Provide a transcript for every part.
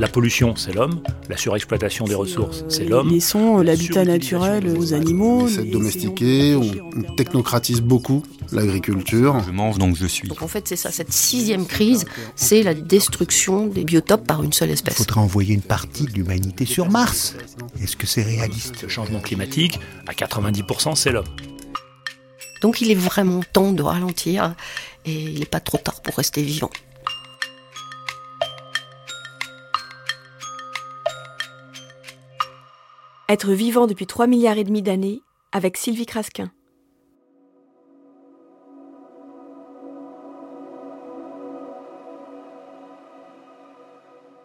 La pollution, c'est l'homme. La surexploitation des ressources, c'est l'homme. Laissons euh, l'habitat naturel aux animaux. On essaie de les- domestiquer, on technocratise beaucoup l'agriculture. Je mange donc je suis. Donc en fait, c'est ça, cette sixième crise, c'est la destruction des biotopes par une seule Il espèce. faudrait envoyer une partie de l'humanité sur Mars. Est-ce que c'est réaliste? Le changement climatique, à 90%, c'est l'homme. Donc il est vraiment temps de ralentir et il n'est pas trop tard pour rester vivant. Être vivant depuis 3 milliards et demi d'années avec Sylvie Crasquin.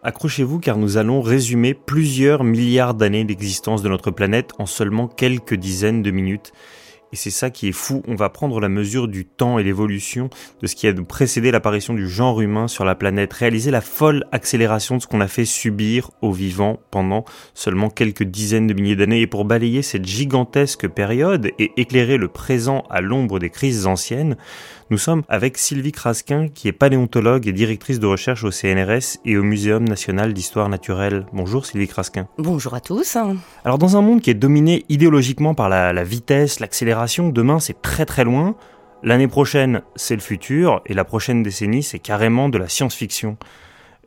Accrochez-vous car nous allons résumer plusieurs milliards d'années d'existence de notre planète en seulement quelques dizaines de minutes. Et c'est ça qui est fou, on va prendre la mesure du temps et l'évolution de ce qui a précédé l'apparition du genre humain sur la planète, réaliser la folle accélération de ce qu'on a fait subir aux vivants pendant seulement quelques dizaines de milliers d'années. Et pour balayer cette gigantesque période et éclairer le présent à l'ombre des crises anciennes, nous sommes avec Sylvie Crasquin, qui est paléontologue et directrice de recherche au CNRS et au Muséum national d'histoire naturelle. Bonjour Sylvie Crasquin. Bonjour à tous. Alors dans un monde qui est dominé idéologiquement par la, la vitesse, l'accélération, demain c'est très très loin, l'année prochaine c'est le futur, et la prochaine décennie c'est carrément de la science-fiction.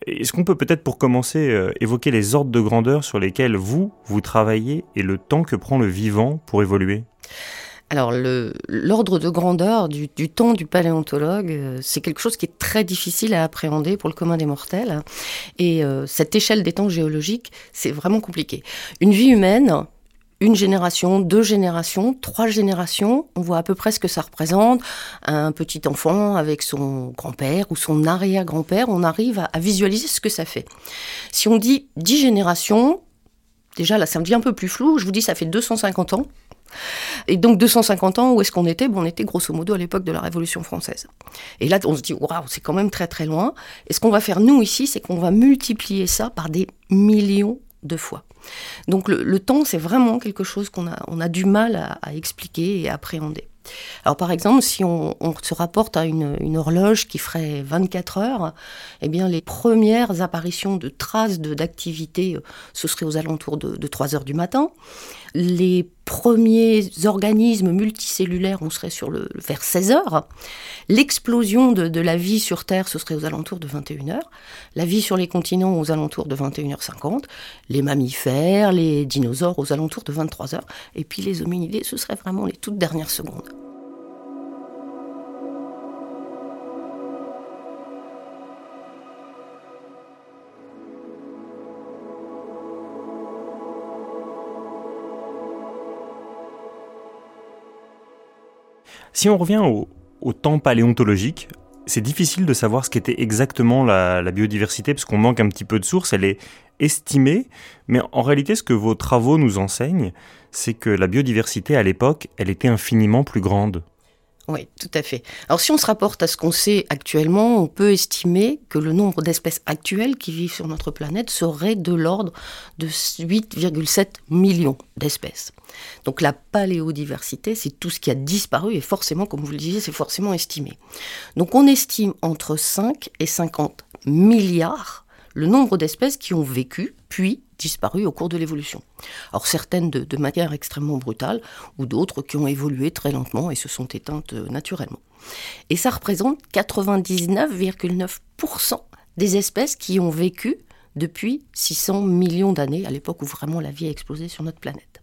Est-ce qu'on peut peut-être pour commencer euh, évoquer les ordres de grandeur sur lesquels vous, vous travaillez et le temps que prend le vivant pour évoluer? Alors l'ordre de grandeur du, du temps du paléontologue, euh, c'est quelque chose qui est très difficile à appréhender pour le commun des mortels. Et euh, cette échelle des temps géologiques, c'est vraiment compliqué. Une vie humaine, une génération, deux générations, trois générations, on voit à peu près ce que ça représente. Un petit enfant avec son grand-père ou son arrière-grand-père, on arrive à, à visualiser ce que ça fait. Si on dit dix générations, déjà là ça me dit un peu plus flou, je vous dis ça fait 250 ans. Et donc 250 ans, où est-ce qu'on était? Bon, On était grosso modo à l'époque de la Révolution française. Et là, on se dit, waouh, c'est quand même très très loin. Et ce qu'on va faire nous ici, c'est qu'on va multiplier ça par des millions de fois. Donc le, temps, c'est vraiment quelque chose qu'on a, du mal à, expliquer et à appréhender. Alors par exemple, si on, se rapporte à une, horloge qui ferait 24 heures, eh bien les premières apparitions de traces d'activité, euh, ce serait aux alentours de, de 3 heures du matin. Les premiers organismes multicellulaires, on serait sur le, vers 16 heures. L'explosion de, de la vie sur Terre, ce serait aux alentours de 21 heures. La vie sur les continents aux alentours de 21h50. Les mammifères, les dinosaures aux alentours de 23 heures. Et puis les hominidés, ce serait vraiment les toutes dernières secondes. Si on revient au, temps paléontologique, c'est difficile de savoir ce qu'était exactement la, la biodiversité parce qu'on manque un petit peu de sources. Elle est estimée, mais en réalité, ce que vos travaux nous enseignent, c'est que la biodiversité à l'époque, elle était infiniment plus grande. Oui, tout à fait. Alors si on se rapporte à ce qu'on sait actuellement, on peut estimer que le nombre d'espèces actuelles qui vivent sur notre planète serait de l'ordre de 8,7 millions d'espèces. Donc la paléodiversité, c'est tout ce qui a disparu et forcément, comme vous le disiez, c'est forcément estimé. Donc on estime entre 5 et 50 milliards le nombre d'espèces qui ont vécu puis disparu au cours de l'évolution. Alors certaines de, de manière extrêmement brutale, ou d'autres qui ont évolué très lentement et se sont éteintes euh, naturellement. Et ça représente 99,9% des espèces qui ont vécu depuis 600 millions d'années, à l'époque où vraiment la vie a explosé sur notre planète.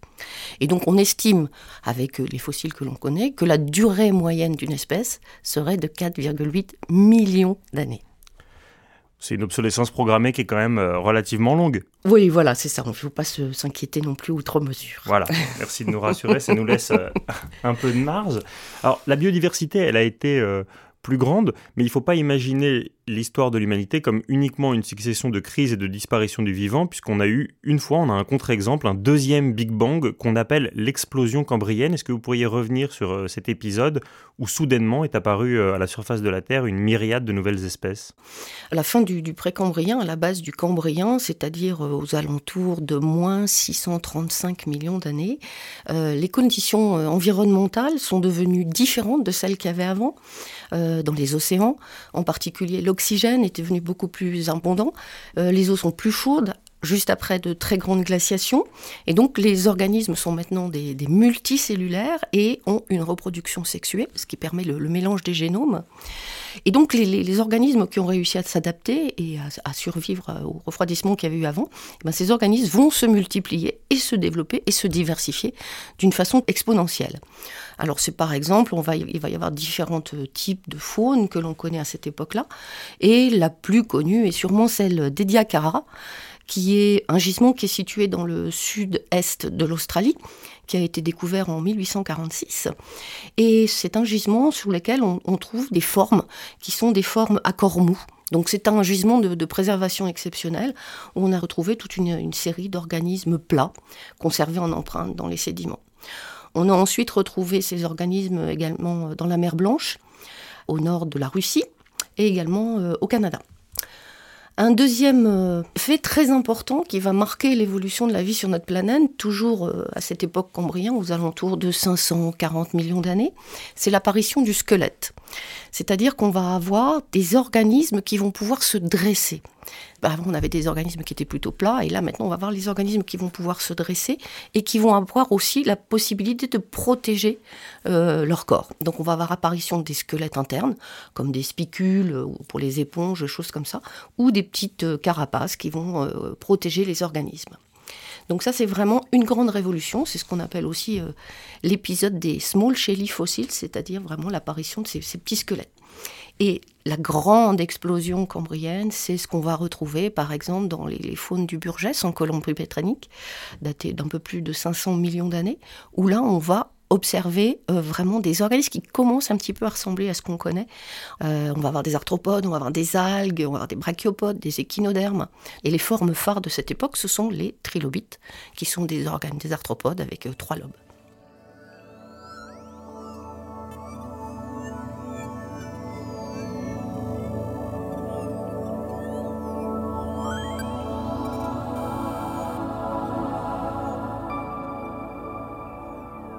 Et donc on estime, avec euh, les fossiles que l'on connaît, que la durée moyenne d'une espèce serait de 4,8 millions d'années. C'est une obsolescence programmée qui est quand même euh, relativement longue. Oui, voilà, c'est ça. Il ne faut pas s'inquiéter non plus outre mesure. Voilà, merci de nous rassurer, ça nous laisse euh, un peu de marge. Alors, la biodiversité, elle a été euh, plus grande, mais il ne faut pas imaginer l'histoire de l'humanité comme uniquement une succession de crises et de disparitions du vivant, puisqu'on a eu une fois, on a un contre-exemple, un deuxième Big Bang qu'on appelle l'explosion cambrienne. Est-ce que vous pourriez revenir sur euh, cet épisode où soudainement est apparu euh, à la surface de la Terre une myriade de nouvelles espèces? À la fin du, du précambrien, à la base du cambrien, c'est-à-dire euh, aux alentours de moins 635 millions d'années, les conditions environnementales sont devenues différentes de celles qu'il y avait avant. Euh, dans les océans. En particulier, l'oxygène était devenu beaucoup plus abondant. Euh, les eaux sont plus chaudes juste après de très grandes glaciations. Et donc les organismes sont maintenant des, multicellulaires et ont une reproduction sexuée, ce qui permet le, mélange des génomes. Et donc les, organismes qui ont réussi à s'adapter et à, survivre au refroidissement qu'il y avait eu avant, eh ben, ces organismes vont se multiplier et se développer et se diversifier d'une façon exponentielle. Alors c'est par exemple, on va, il va y avoir différents types de faunes que l'on connaît à cette époque-là, et la plus connue est sûrement celle d'Ediacara, qui est un gisement qui est situé dans le sud-est de l'Australie, qui a été découvert en 1846. Et c'est un gisement sur lequel on, trouve des formes qui sont des formes à corps mou. Donc c'est un gisement de, préservation exceptionnelle où on a retrouvé toute une, série d'organismes plats conservés en empreinte dans les sédiments. On a ensuite retrouvé ces organismes également dans la mer Blanche, au nord de la Russie et également euh, au Canada. Un deuxième euh, fait très important qui va marquer l'évolution de la vie sur notre planète, toujours euh, à cette époque cambrienne, aux alentours de 540 millions d'années, c'est l'apparition du squelette. C'est-à-dire qu'on va avoir des organismes qui vont pouvoir se dresser. Bah, avant, on avait des organismes qui étaient plutôt plats, et là, maintenant, on va avoir les organismes qui vont pouvoir se dresser et qui vont avoir aussi la possibilité de protéger euh, leur corps. Donc, on va avoir apparition des squelettes internes, comme des spicules euh, pour les éponges, choses comme ça, ou des petites euh, carapaces qui vont protéger les organismes. Donc ça, c'est vraiment une grande révolution. C'est ce qu'on appelle aussi l'épisode des small shelly fossiles, c'est-à-dire vraiment l'apparition de ces, petits squelettes. Et la grande explosion cambrienne, c'est ce qu'on va retrouver, par exemple, dans les, faunes du Burgess, en Colombie-Britannique, daté d'un peu plus de 500 millions d'années, où là, on va observer euh, vraiment des organismes qui commencent un petit peu à ressembler à ce qu'on connaît. Euh, on va avoir des arthropodes, on va avoir des algues, on va avoir des brachiopodes, des échinodermes. Et les formes phares de cette époque, ce sont les trilobites, qui sont des organes des arthropodes avec euh, trois lobes.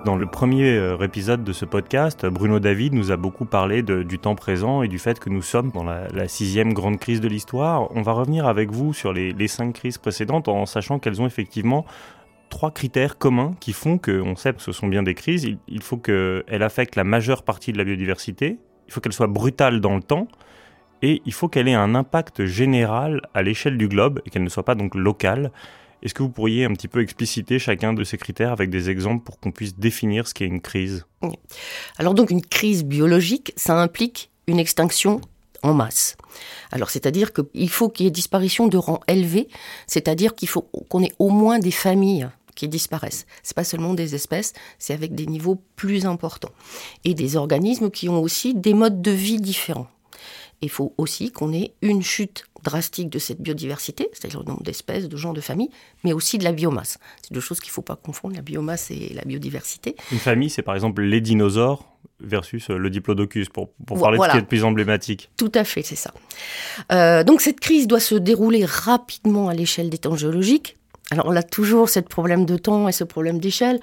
Dans le premier euh, épisode de ce podcast, Bruno David nous a beaucoup parlé du temps présent et du fait que nous sommes dans la, sixième grande crise de l'histoire. On va revenir avec vous sur les, cinq crises précédentes en sachant qu'elles ont effectivement trois critères communs qui font qu'on sait que ce sont bien des crises. Il, il faut qu'elles affectent la majeure partie de la biodiversité, il faut qu'elles soient brutales dans le temps, et il faut qu'elle ait un impact général à l'échelle du globe et qu'elle ne soit pas donc locale. Est-ce que vous pourriez un petit peu expliciter chacun de ces critères avec des exemples pour qu'on puisse définir ce qu'est une crise? Alors donc une crise biologique, ça implique une extinction en masse. Alors c'est-à-dire qu'il faut qu'il y ait disparition de rang élevé, c'est-à-dire qu'il faut qu'on ait au moins des familles qui disparaissent. C'est pas seulement des espèces, c'est avec des niveaux plus importants et des organismes qui ont aussi des modes de vie différents. Il faut aussi qu'on ait une chute drastique de cette biodiversité, c'est-à-dire le nombre d'espèces, de gens, de familles, mais aussi de la biomasse. C'est deux choses qu'il ne faut pas confondre, la biomasse et la biodiversité. Une famille, c'est par exemple les dinosaures versus euh, le diplodocus, pour, pour parler de ce qui est le plus emblématique. Tout à fait, c'est ça. Euh, donc cette crise doit se dérouler rapidement à l'échelle des temps géologiques. Alors on a toujours ce problème de temps et ce problème d'échelle.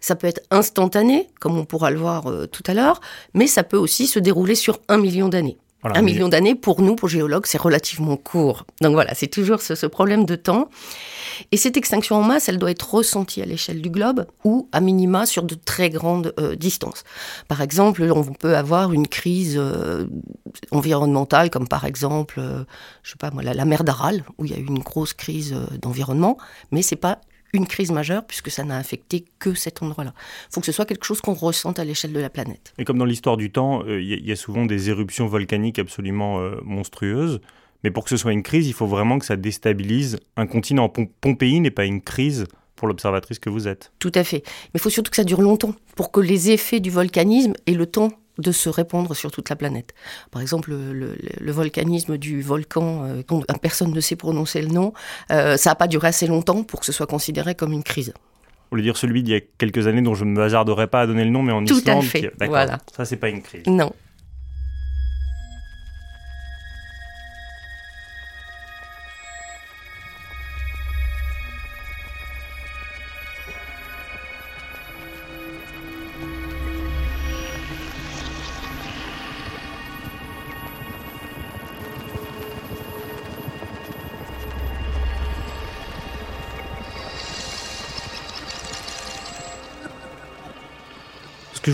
Ça peut être instantané, comme on pourra le voir euh, tout à l'heure, mais ça peut aussi se dérouler sur un million d'années un million d'années, pour nous, pour géologues, c'est relativement court. Donc voilà, c'est toujours ce, problème de temps. Et cette extinction en masse, elle doit être ressentie à l'échelle du globe ou à minima sur de très grandes euh, distances. Par exemple, on peut avoir une crise euh, environnementale, comme par exemple, euh, je sais pas moi, la, mer d'Aral, où il y a eu une grosse crise d'environnement, mais c'est pas une crise majeure puisque ça n'a affecté que cet endroit-là. Il faut que ce soit quelque chose qu'on ressente à l'échelle de la planète. Et comme dans l'histoire du temps, euh, il y, a souvent des éruptions volcaniques absolument euh, monstrueuses. Mais pour que ce soit une crise, il faut vraiment que ça déstabilise un continent. Pompéi n'est pas une crise pour l'observatrice que vous êtes. Tout à fait. Mais il faut surtout que ça dure longtemps pour que les effets du volcanisme aient le temps de se répandre sur toute la planète. Par exemple, le, volcanisme du volcan, euh, dont personne ne sait prononcer le nom, euh, ça n'a pas duré assez longtemps pour que ce soit considéré comme une crise. Vous voulez dire celui d'il y a quelques années dont je ne me hasarderai pas à donner le nom, mais en Tout Islande. à fait. D'accord. Voilà. Ça, c'est pas une crise. Non.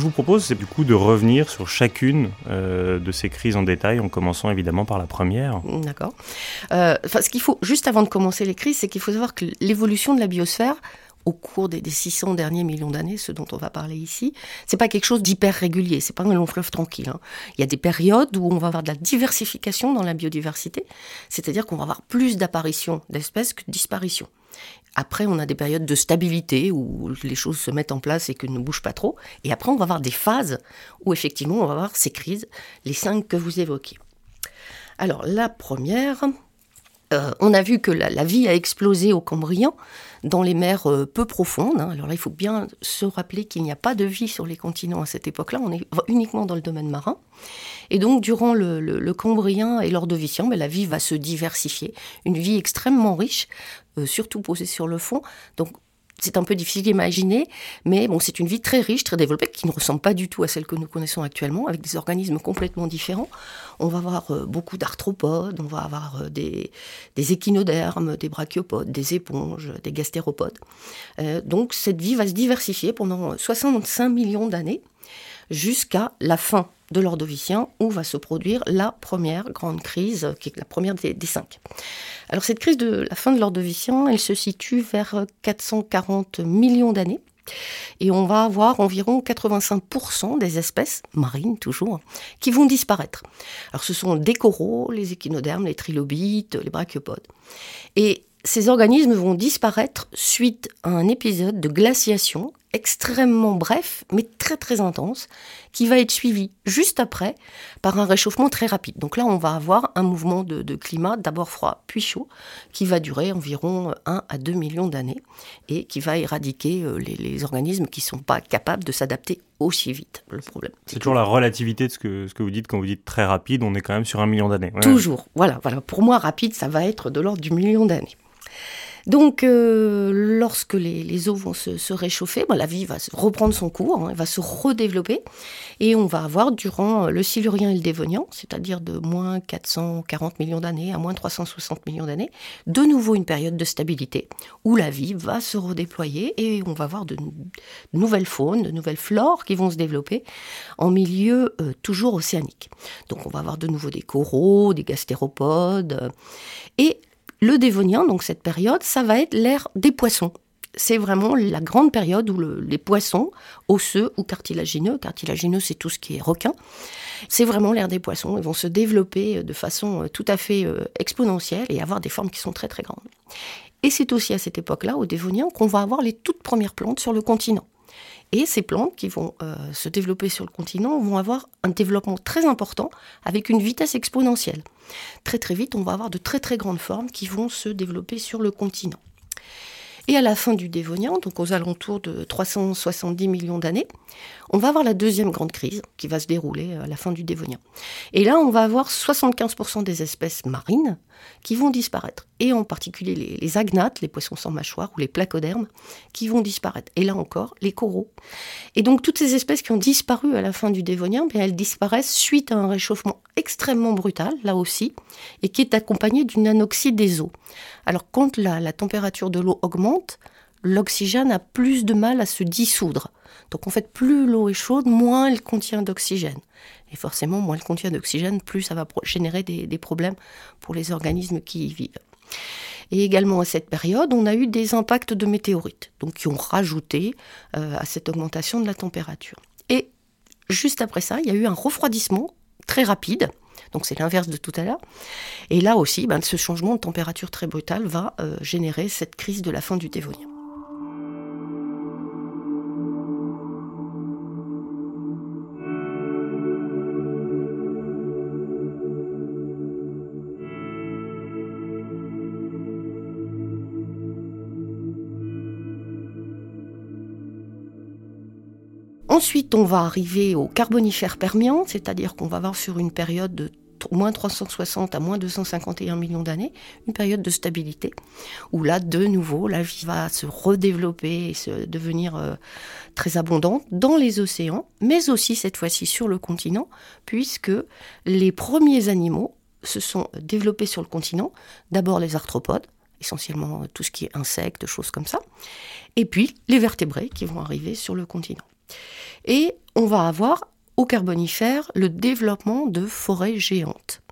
Vous propose, c'est du coup de revenir sur chacune euh, de ces crises en détail, en commençant évidemment par la première. D'accord. Euh, ce qu'il faut, juste avant de commencer les crises, c'est qu'il faut savoir que l'évolution de la biosphère, au cours des, des 600 derniers millions d'années, ce dont on va parler ici, c'est pas quelque chose d'hyper régulier, c'est pas un long fleuve tranquille. hein. Il y a des périodes où on va avoir de la diversification dans la biodiversité, c'est-à-dire qu'on va avoir plus d'apparitions d'espèces que de disparitions. Après, on a des périodes de stabilité où les choses se mettent en place et que ne bougent pas trop. Et après, on va avoir des phases où effectivement, on va avoir ces crises, les cinq que vous évoquez. Alors, la première, euh, on a vu que la, vie a explosé au Cambrien dans les mers euh, peu profondes. hein. Alors là, il faut bien se rappeler qu'il n'y a pas de vie sur les continents à cette époque-là. On est uniquement dans le domaine marin. Et donc, durant le, le- Cambrien et l'Ordovicien, la vie va se diversifier. Une vie extrêmement riche, euh, surtout posée sur le fond. Donc, c'est un peu difficile d'imaginer, mais bon, c'est une vie très riche, très développée, qui ne ressemble pas du tout à celle que nous connaissons actuellement, avec des organismes complètement différents. On va avoir euh, beaucoup d'arthropodes, on va avoir euh, des, échinodermes, des brachiopodes, des éponges, des gastéropodes. Donc cette vie va se diversifier pendant 65 millions d'années, jusqu'à la fin de l'Ordovicien, où va se produire la première grande crise, euh, qui est la première des, cinq. Alors cette crise de la fin de l'Ordovicien, elle se situe vers euh, 440 millions d'années. Et on va avoir environ 85% des espèces, marines toujours, qui vont disparaître. Alors ce sont des coraux, les échinodermes, les trilobites, les brachiopodes. Et ces organismes vont disparaître suite à un épisode de glaciation extrêmement bref, mais très très intense, qui va être suivi juste après par un réchauffement très rapide. Donc là, on va avoir un mouvement de, de climat, d'abord froid, puis chaud, qui va durer environ 1 à 2 millions d'années et qui va éradiquer euh, les, les organismes qui ne sont pas capables de s'adapter aussi vite. Le problème. C'est toujours la relativité de ce que, ce que vous dites quand vous dites très rapide, on est quand même sur un million d'années. Ouais. Toujours. Voilà, voilà. Pour moi, rapide, ça va être de l'ordre du million d'années. Donc, euh, lorsque les, les eaux vont se, se réchauffer, ben, la vie va reprendre son cours, hein, elle va se redévelopper, et on va avoir durant le Silurien et le Dévonien, c'est-à-dire de moins 440 millions d'années à moins 360 millions d'années, de nouveau une période de stabilité où la vie va se redéployer et on va avoir de nouvelles faunes, de nouvelles flores qui vont se développer en milieu euh, toujours océanique. Donc, on va avoir de nouveau des coraux, des gastéropodes, euh, et le Dévonien, donc cette période, ça va être l'ère des poissons. C'est vraiment la grande période où le- les poissons, osseux ou cartilagineux, cartilagineux c'est tout ce qui est requin, c'est vraiment l'ère des poissons. Ils vont se développer de façon euh, tout à fait euh, exponentielle et avoir des formes qui sont très très grandes. Et c'est aussi à cette époque-là, au Dévonien, qu'on va avoir les toutes premières plantes sur le continent. Et ces plantes qui vont euh, se développer sur le continent vont avoir un développement très important avec une vitesse exponentielle. Très très vite, on va avoir de très très grandes formes qui vont se développer sur le continent. Et à la fin du Dévonien, donc aux alentours de 370 millions d'années, on va avoir la deuxième grande crise qui va se dérouler à la fin du Dévonien. Et là, on va avoir 75% des espèces marines qui vont disparaître. Et en particulier les, agnates, les poissons sans mâchoire ou les placodermes, qui vont disparaître. Et là encore, les coraux. Et donc toutes ces espèces qui ont disparu à la fin du Dévonien, bien, elles disparaissent suite à un réchauffement extrêmement brutal, là aussi, et qui est accompagné d'une anoxie des eaux. Alors quand la température de l'eau augmente, l'oxygène a plus de mal à se dissoudre. Donc en fait, plus l'eau est chaude, moins elle contient d'oxygène. Et forcément, moins elle contient d'oxygène, plus ça va générer des, des problèmes pour les organismes qui y vivent. Et également à cette période, on a eu des impacts de météorites, donc qui ont rajouté euh, à cette augmentation de la température. Et juste après ça, il y a eu un refroidissement très rapide. Donc c'est l'inverse de tout à l'heure. Et là aussi, ben, ce changement de température très brutal va euh, générer cette crise de la fin du Dévonien. Ensuite, on va arriver au Carbonifère permien, c'est-à-dire qu'on va voir sur une période de moins 360 à moins 251 millions d'années, une période de stabilité, où là, de nouveau, la vie va se redévelopper et se devenir euh, très abondante dans les océans, mais aussi cette fois-ci sur le continent, puisque les premiers animaux se sont développés sur le continent, d'abord les arthropodes, essentiellement tout ce qui est insectes, choses comme ça, et puis les vertébrés qui vont arriver sur le continent. Et on va avoir au Carbonifère le développement de forêts géantes.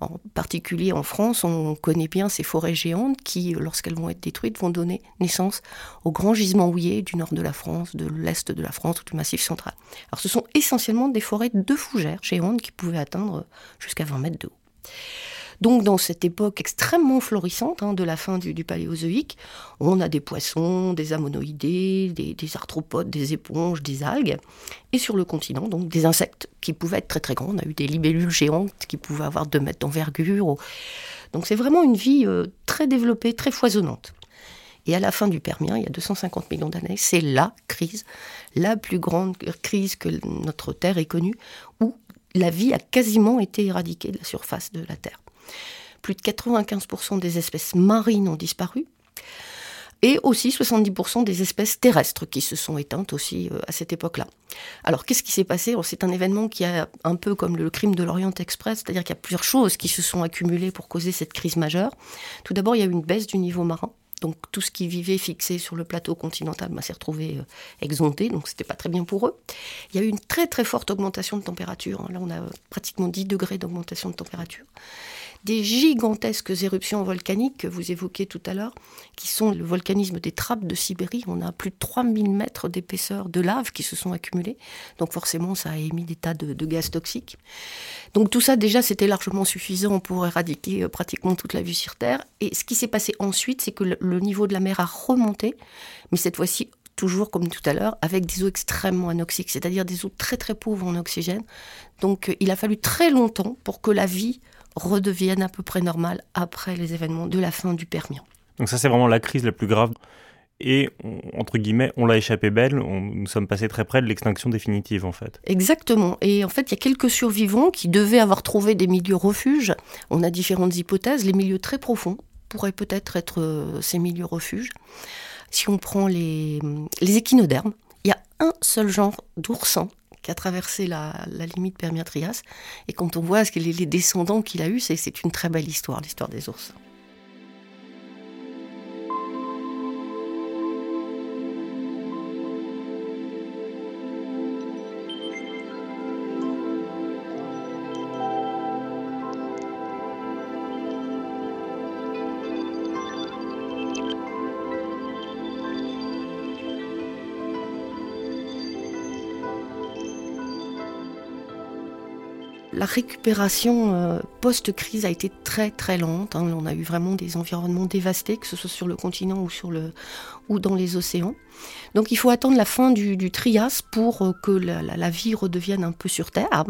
En particulier en France, on connaît bien ces forêts géantes qui, lorsqu'elles vont être détruites, vont donner naissance aux grands gisements houillés du nord de la France, de l'est de la France ou du Massif central. Alors ce sont essentiellement des forêts de fougères géantes qui pouvaient atteindre jusqu'à 20 mètres de haut. Donc dans cette époque extrêmement florissante hein, de la fin du, Paléozoïque, on a des poissons, des ammonoïdés, des, arthropodes, des éponges, des algues, et sur le continent, donc des insectes qui pouvaient être très très grands. On a eu des libellules géantes qui pouvaient avoir 2 mètres d'envergure. Donc c'est vraiment une vie euh, très développée, très foisonnante. Et à la fin du Permien, il y a 250 millions d'années, c'est la crise, la plus grande crise que notre Terre ait connue, où la vie a quasiment été éradiquée de la surface de la Terre. Plus de 95% des espèces marines ont disparu. Et aussi 70% des espèces terrestres qui se sont éteintes aussi euh, à cette époque-là. Alors qu'est-ce qui s'est passé? C'est un événement qui a un peu comme le crime de l'Orient Express, c'est-à-dire qu'il y a plusieurs choses qui se sont accumulées pour causer cette crise majeure. Tout d'abord, il y a eu une baisse du niveau marin. Donc tout ce qui vivait fixé sur le plateau continental s'est retrouvé euh, exonté, donc c'était pas très bien pour eux. Il y a eu une très très forte augmentation de température. Là, on a pratiquement 10 degrés d'augmentation de température des gigantesques éruptions volcaniques que vous évoquez tout à l'heure, qui sont le volcanisme des trappes de Sibérie. On a plus de 3000 mètres d'épaisseur de lave qui se sont accumulés. Donc forcément, ça a émis des tas de, gaz toxiques. Donc tout ça, déjà, c'était largement suffisant pour éradiquer euh, pratiquement toute la vie sur Terre. Et ce qui s'est passé ensuite, c'est que le niveau de la mer a remonté, mais cette fois-ci toujours comme tout à l'heure, avec des eaux extrêmement anoxiques, c'est-à-dire des eaux très très pauvres en oxygène. Donc euh, il a fallu très longtemps pour que la vie redeviennent à peu près normales après les événements de la fin du Permien. Donc ça c'est vraiment la crise la plus grave et entre guillemets, on l'a échappé belle, nous sommes passés très près de l'extinction définitive en fait. Exactement. Et en fait, il y a quelques survivants qui devaient avoir trouvé des milieux refuges. On a différentes hypothèses. Les milieux très profonds pourraient peut-être être, euh, ces milieux refuges. Si on prend les, les échinodermes, il y a un seul genre d'oursins qui a traversé la, limite Permien-Trias. Et quand on voit les descendants qu'il a eus, c'est une très belle histoire, l'histoire des ours. La récupération euh, post-crise a été très très lente. Hein. On a eu vraiment des environnements dévastés, que ce soit sur le continent ou, sur le, ou dans les océans. Donc il faut attendre la fin du, Trias pour euh, que la, la, vie redevienne un peu sur Terre.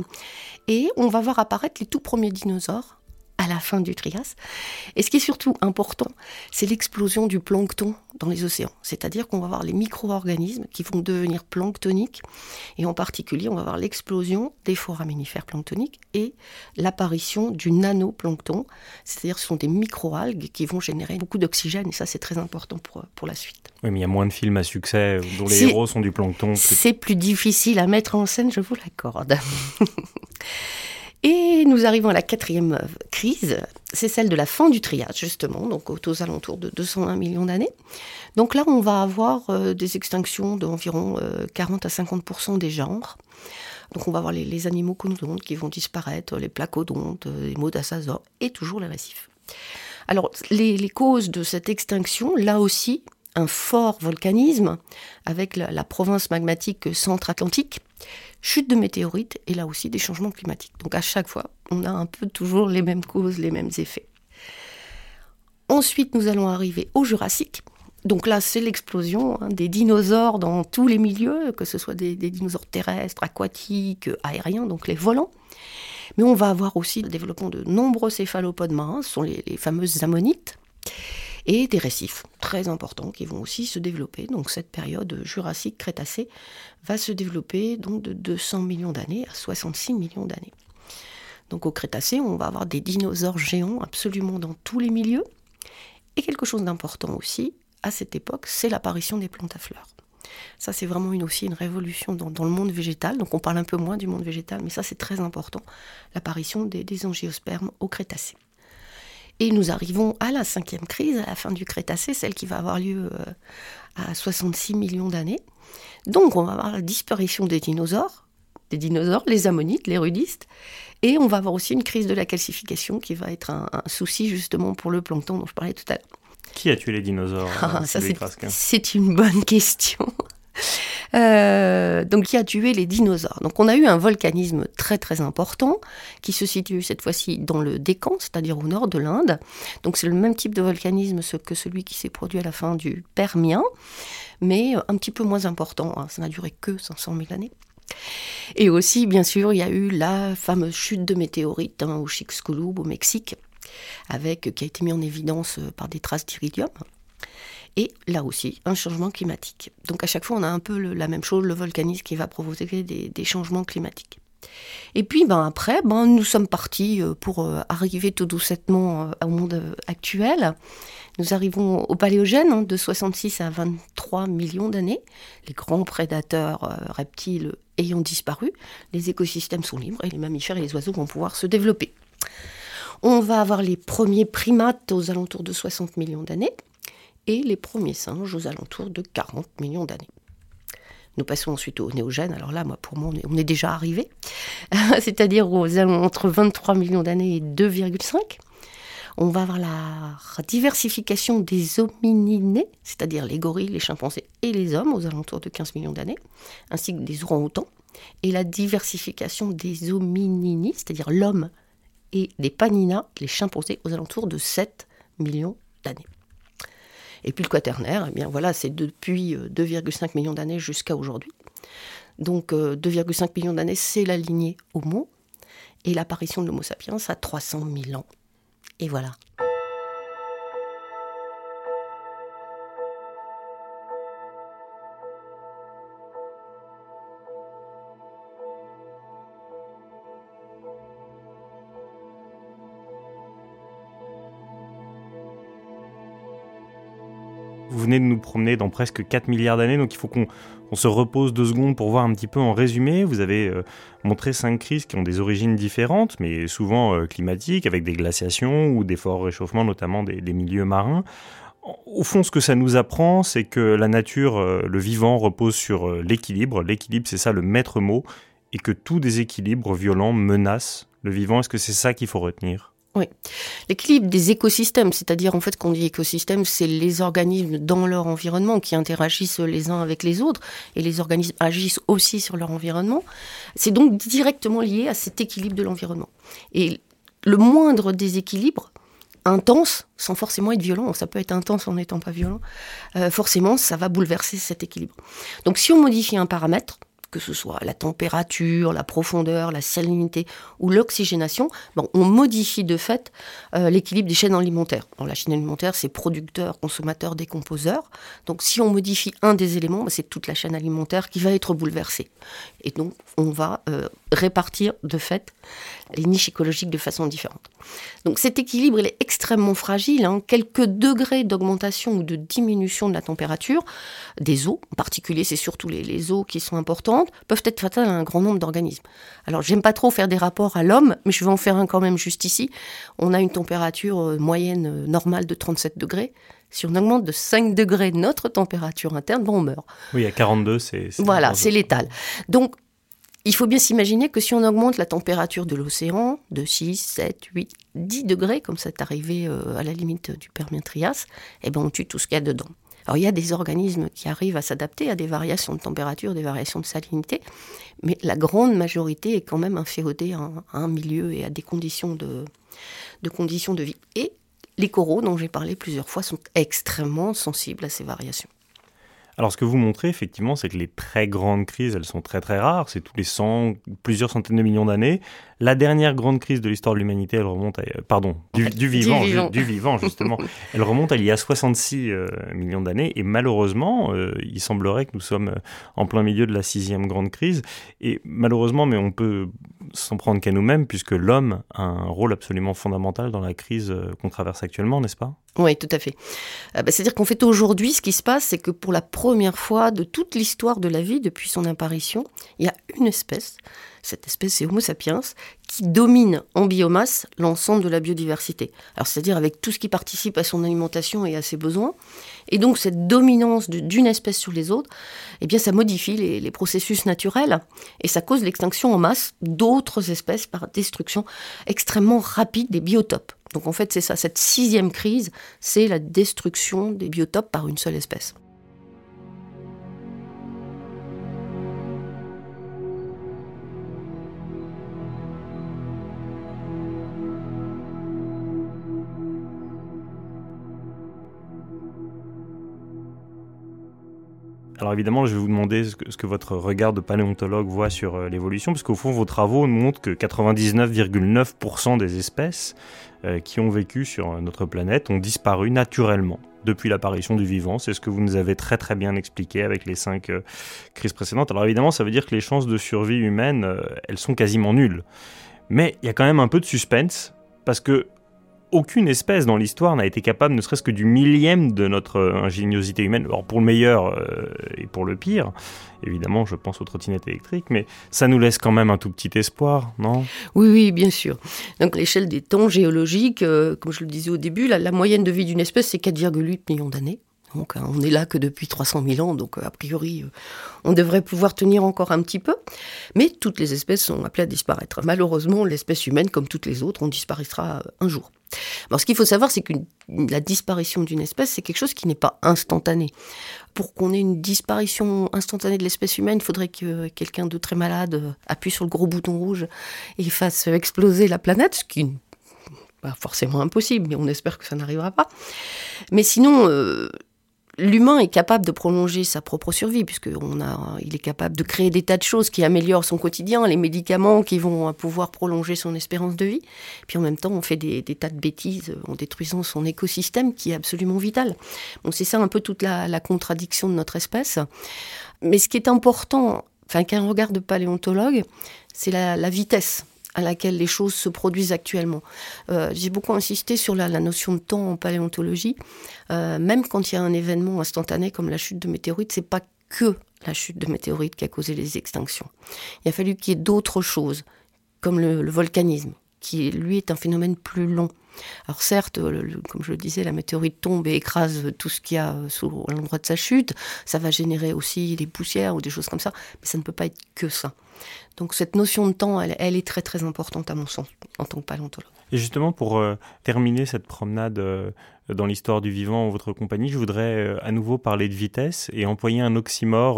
Et on va voir apparaître les tout premiers dinosaures à la fin du Trias. Et ce qui est surtout important, c'est l'explosion du plancton dans les océans. C'est-à-dire qu'on va voir les micro-organismes qui vont devenir planctoniques. Et en particulier, on va voir l'explosion des foraminifères planctoniques et l'apparition du nanoplancton. C'est-à-dire ce sont des micro-algues qui vont générer beaucoup d'oxygène. Et ça, c'est très important pour, pour la suite. Oui, mais il y a moins de films à succès dont les héros sont du plancton. C'est plus difficile à mettre en scène, je vous l'accorde. Et nous arrivons à la quatrième crise, c'est celle de la fin du Trias, justement, donc aux alentours de 201 millions d'années. Donc là, on va avoir euh, des extinctions d'environ 40 euh, à 50% des genres. Donc on va avoir les, animaux conodontes qui vont disparaître, les placodontes, euh, les modasasaures et toujours les récifs. Alors les, causes de cette extinction, là aussi, un fort volcanisme avec la province magmatique centre-atlantique chute de météorites et là aussi des changements climatiques. Donc à chaque fois, on a un peu toujours les mêmes causes, les mêmes effets. Ensuite, nous allons arriver au Jurassique. Donc là, c'est l'explosion hein, des dinosaures dans tous les milieux, que ce soit des, dinosaures terrestres, aquatiques, aériens, donc les volants. Mais on va avoir aussi le développement de nombreux céphalopodes marins, ce sont les, les fameuses ammonites. Et des récifs très importants qui vont aussi se développer. Donc cette période jurassique-crétacée va se développer donc de 200 millions d'années à 66 millions d'années. Donc au Crétacé, on va avoir des dinosaures géants absolument dans tous les milieux. Et quelque chose d'important aussi, à cette époque, c'est l'apparition des plantes à fleurs. Ça, c'est vraiment aussi une révolution dans, le monde végétal. Donc, on parle un peu moins du monde végétal, mais ça, c'est très important, l'apparition des, des angiospermes au Crétacé. Et nous arrivons à la cinquième crise, à la fin du Crétacé, celle qui va avoir lieu euh, à 66 millions d'années. Donc, on va avoir la disparition des dinosaures, des dinosaures, les ammonites, les rudistes, et on va avoir aussi une crise de la calcification qui va être un, un souci justement pour le plancton dont je parlais tout à l'heure. Qui a tué les dinosaures ah, C'est une bonne question. Euh, donc qui a tué les dinosaures. Donc on a eu un volcanisme très très important qui se situe cette fois-ci dans le Décan, c'est-à-dire au nord de l'Inde. Donc c'est le même type de volcanisme que celui qui s'est produit à la fin du Permien, mais un petit peu moins important. Hein. Ça n'a duré que 500 000 années. Et aussi, bien sûr, il y a eu la fameuse chute de météorites hein, au Chicxulub, au Mexique, avec, qui a été mis en évidence euh, par des traces d'iridium. Et là aussi, un changement climatique. Donc à chaque fois, on a un peu la même chose, le volcanisme qui va provoquer des, changements climatiques. Et puis ben, après, ben, nous sommes partis euh, pour euh, arriver tout doucement au monde actuel. Nous arrivons au paléogène, hein, de 66 à 23 millions d'années. Les grands prédateurs reptiles ayant disparu, les écosystèmes sont libres et les mammifères et les oiseaux vont pouvoir se développer. On va avoir les premiers primates aux alentours de 60 millions d'années et les premiers singes aux alentours de 40 millions d'années. Nous passons ensuite au néogène. Alors là, moi, pour moi, on est, déjà arrivé. C'est-à-dire entre 23 millions d'années et 2,5. On va avoir la diversification des homininés, c'est-à-dire les gorilles, les chimpanzés et les hommes aux alentours de 15 millions d'années, ainsi que des orang-outans. Et la diversification des hominini, c'est-à-dire l'homme et des paninas, les chimpanzés, aux alentours de 7 millions d'années. Et puis le quaternaire, eh bien voilà, c'est depuis 2,5 euh, millions d'années jusqu'à aujourd'hui. Donc 2,5 euh, millions d'années, c'est la lignée Homo, et l'apparition de l'Homo sapiens à 300 000 ans. Et voilà. De nous promener dans presque 4 milliards d'années, donc il faut qu'on se repose deux secondes pour voir un petit peu en résumé. Vous avez euh, montré cinq crises qui ont des origines différentes, mais souvent euh, climatiques, avec des glaciations ou des forts réchauffements, notamment des, milieux marins. Au fond, ce que ça nous apprend, c'est que la nature, euh, le vivant, repose sur l'équilibre. L'équilibre, c'est ça le maître mot, et que tout déséquilibre violent menace le vivant. Est-ce que c'est ça qu'il faut retenir? Oui. L'équilibre des écosystèmes, c'est-à-dire en fait qu'on dit écosystème, c'est les organismes dans leur environnement qui interagissent les uns avec les autres et les organismes agissent aussi sur leur environnement. C'est donc directement lié à cet équilibre de l'environnement. Et le moindre déséquilibre intense, sans forcément être violent, ça peut être intense en n'étant pas violent, euh, forcément ça va bouleverser cet équilibre. Donc si on modifie un paramètre, que ce soit la température, la profondeur, la salinité ou l'oxygénation, on modifie de fait euh, l'équilibre des chaînes alimentaires. la chaîne alimentaire, c'est producteur, consommateur, décomposeur. Donc si on modifie un des éléments, bah, c'est toute la chaîne alimentaire qui va être bouleversée. Et donc on va euh, répartir de fait les niches écologiques de façon différente. Donc cet équilibre, il est extrêmement fragile. Hein. Quelques degrés d'augmentation ou de diminution de la température des eaux, en particulier c'est surtout les, eaux qui sont importantes, peuvent être fatales à un grand nombre d'organismes. Alors j'aime pas trop faire des rapports à l'homme, mais je vais en faire un quand même juste ici. On a une température euh, moyenne euh, normale de 37 degrés. Si on augmente de 5 degrés notre température interne, bon, on meurt. Oui, à 42, c'est... Voilà, c'est létal. Donc il faut bien s'imaginer que si on augmente la température de l'océan de 6, 7, 8, 10 degrés, comme c'est arrivé euh, à la limite du Permien-Trias, eh ben on tue tout ce qu'il y a dedans. Alors il y a des organismes qui arrivent à s'adapter à des variations de température, des variations de salinité, mais la grande majorité est quand même inféodée à un, milieu et à des conditions de, de conditions de vie. Et les coraux, dont j'ai parlé plusieurs fois, sont extrêmement sensibles à ces variations. Alors ce que vous montrez effectivement, c'est que les très grandes crises, elles sont très très rares, c'est tous les 100, plusieurs centaines de millions d'années. La dernière grande crise de l'histoire de l'humanité, elle remonte à, euh, pardon, du, vivant, du vivant. justement, elle remonte à il y a 66 euh, millions d'années. Et malheureusement, euh, il semblerait que nous sommes en plein milieu de la sixième grande crise. Et malheureusement, mais on peut s'en prendre qu'à nous-mêmes puisque l'homme a un rôle absolument fondamental dans la crise qu'on traverse actuellement, n'est-ce pas? Oui, tout à fait. Bah, c'est-à-dire qu'en fait, aujourd'hui, ce qui se passe, c'est que pour la première fois de toute l'histoire de la vie, depuis son apparition, il y a une espèce cette espèce, c'est Homo sapiens, qui domine en biomasse l'ensemble de la biodiversité. Alors, c'est-à-dire avec tout ce qui participe à son alimentation et à ses besoins. Et donc, cette dominance d'une espèce sur les autres, eh bien, ça modifie les processus naturels et ça cause l'extinction en masse d'autres espèces par destruction extrêmement rapide des biotopes. Donc, en fait, c'est ça. Cette sixième crise, c'est la destruction des biotopes par une seule espèce. Alors évidemment, je vais vous demander ce que, votre regard de paléontologue voit sur euh, l'évolution, parce qu'au fond, vos travaux montrent que 99,9% des espèces euh, qui ont vécu sur notre planète ont disparu naturellement depuis l'apparition du vivant. C'est ce que vous nous avez très très bien expliqué avec les cinq euh, crises précédentes. Alors évidemment, ça veut dire que les chances de survie humaine, elles sont quasiment nulles. Mais il y a quand même un peu de suspense, parce que aucune espèce dans l'histoire n'a été capable, ne serait-ce que du millième de notre euh, ingéniosité humaine, alors pour le meilleur euh, et pour le pire. Évidemment, je pense aux trottinettes électriques, mais ça nous laisse quand même un tout petit espoir, non? Oui, oui, bien sûr. Donc l'échelle des temps géologiques, euh, comme je le disais au début, la, moyenne de vie d'une espèce, c'est 4,8 millions d'années. Donc on n'est là que depuis 300 000 ans, donc a priori on devrait pouvoir tenir encore un petit peu. Mais toutes les espèces sont appelées à disparaître. Malheureusement, l'espèce humaine, comme toutes les autres, on disparaîtra un jour. Alors, ce qu'il faut savoir, c'est que la disparition d'une espèce, c'est quelque chose qui n'est pas instantané. Pour qu'on ait une disparition instantanée de l'espèce humaine, il faudrait que quelqu'un de très malade appuie sur le gros bouton rouge et fasse exploser la planète, ce qui n'est pas forcément impossible, mais on espère que ça n'arrivera pas. Mais sinon, euh, l'humain est capable de prolonger sa propre survie, puisqu'il est capable de créer des tas de choses qui améliorent son quotidien, les médicaments qui vont pouvoir prolonger son espérance de vie. Puis en même temps, on fait des, tas de bêtises en détruisant son écosystème qui est absolument vital. Bon, c'est ça un peu toute la, contradiction de notre espèce. Mais ce qui est important, enfin qu'un regard de paléontologue, c'est la vitesse à laquelle les choses se produisent actuellement. Euh, j'ai beaucoup insisté sur la, notion de temps en paléontologie. Euh, même quand il y a un événement instantané comme la chute de météorites, c'est pas que la chute de météorites qui a causé les extinctions. Il a fallu qu'il y ait d'autres choses, comme le, volcanisme, qui lui est un phénomène plus long. Alors certes, comme je le disais, la météorite tombe et écrase tout ce qu'il y a sous l'endroit de sa chute. Ça va générer aussi des poussières ou des choses comme ça, mais ça ne peut pas être que ça. Donc cette notion de temps, elle, est très très importante à mon sens en tant que paléontologue. Et justement, pour euh, terminer cette promenade euh, dans l'histoire du vivant en votre compagnie, je voudrais euh, à nouveau parler de vitesse et employer un oxymore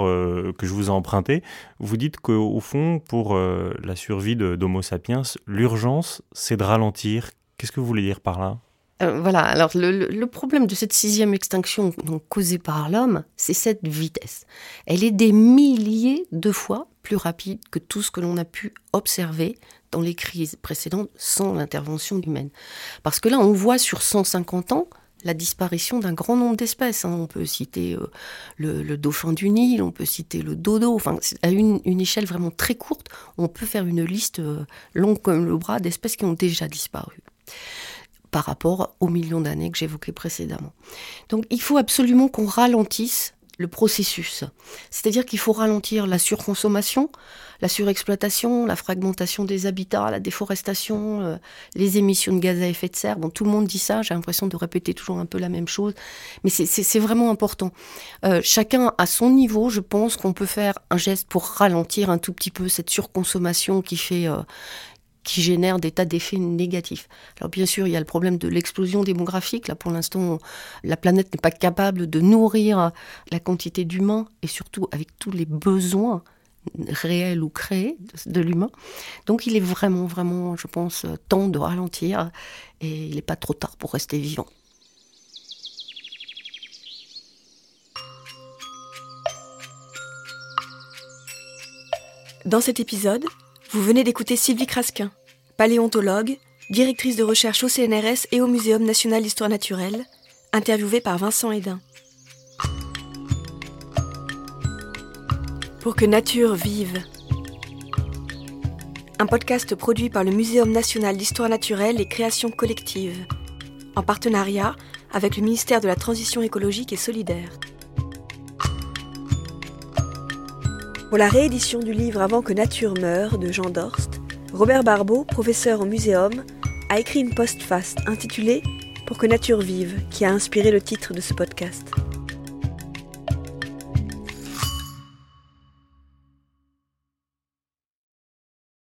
que je vous ai emprunté. Vous dites qu'au fond, pour la survie d'Homo sapiens, l'urgence, c'est de ralentir. Qu'est-ce que vous voulez dire par là? Voilà, alors le, problème de cette sixième extinction causée par l'homme, c'est cette vitesse. Elle est des milliers de fois plus rapide que tout ce que l'on a pu observer dans les crises précédentes sans l'intervention humaine. Parce que là, on voit sur 150 ans la disparition d'un grand nombre d'espèces. Hein. On peut citer euh, le, dauphin du Nil, on peut citer le dodo, enfin, à une, échelle vraiment très courte, on peut faire une liste euh, longue comme le bras d'espèces qui ont déjà disparu par rapport aux millions d'années que j'évoquais précédemment. Donc il faut absolument qu'on ralentisse le processus. C'est-à-dire qu'il faut ralentir la surconsommation, la surexploitation, la fragmentation des habitats, la déforestation, euh, les émissions de gaz à effet de serre. Bon, tout le monde dit ça, j'ai l'impression de répéter toujours un peu la même chose, mais c'est vraiment important. Euh, chacun à son niveau, je pense qu'on peut faire un geste pour ralentir un tout petit peu cette surconsommation qui fait... Euh, qui génèrent des tas d'effets négatifs. Alors bien sûr, il y a le problème de l'explosion démographique. Là, pour l'instant, la planète n'est pas capable de nourrir la quantité d'humains et surtout avec tous les besoins réels ou créés de l'humain. Donc il est vraiment, vraiment, je pense, temps de ralentir et il n'est pas trop tard pour rester vivant. Dans cet épisode, vous venez d'écouter Sylvie Crasquin, paléontologue, directrice de recherche au CNRS et au Muséum national d'histoire naturelle, interviewée par Vincent Hédin. Pour que nature vive. Un podcast produit par le Muséum national d'histoire naturelle et création collective, en partenariat avec le ministère de la Transition écologique et solidaire. Pour la réédition du livre Avant que nature meure de Jean Dorst, Robert Barbeau, professeur au Muséum, a écrit une postface intitulée Pour que nature vive, qui a inspiré le titre de ce podcast.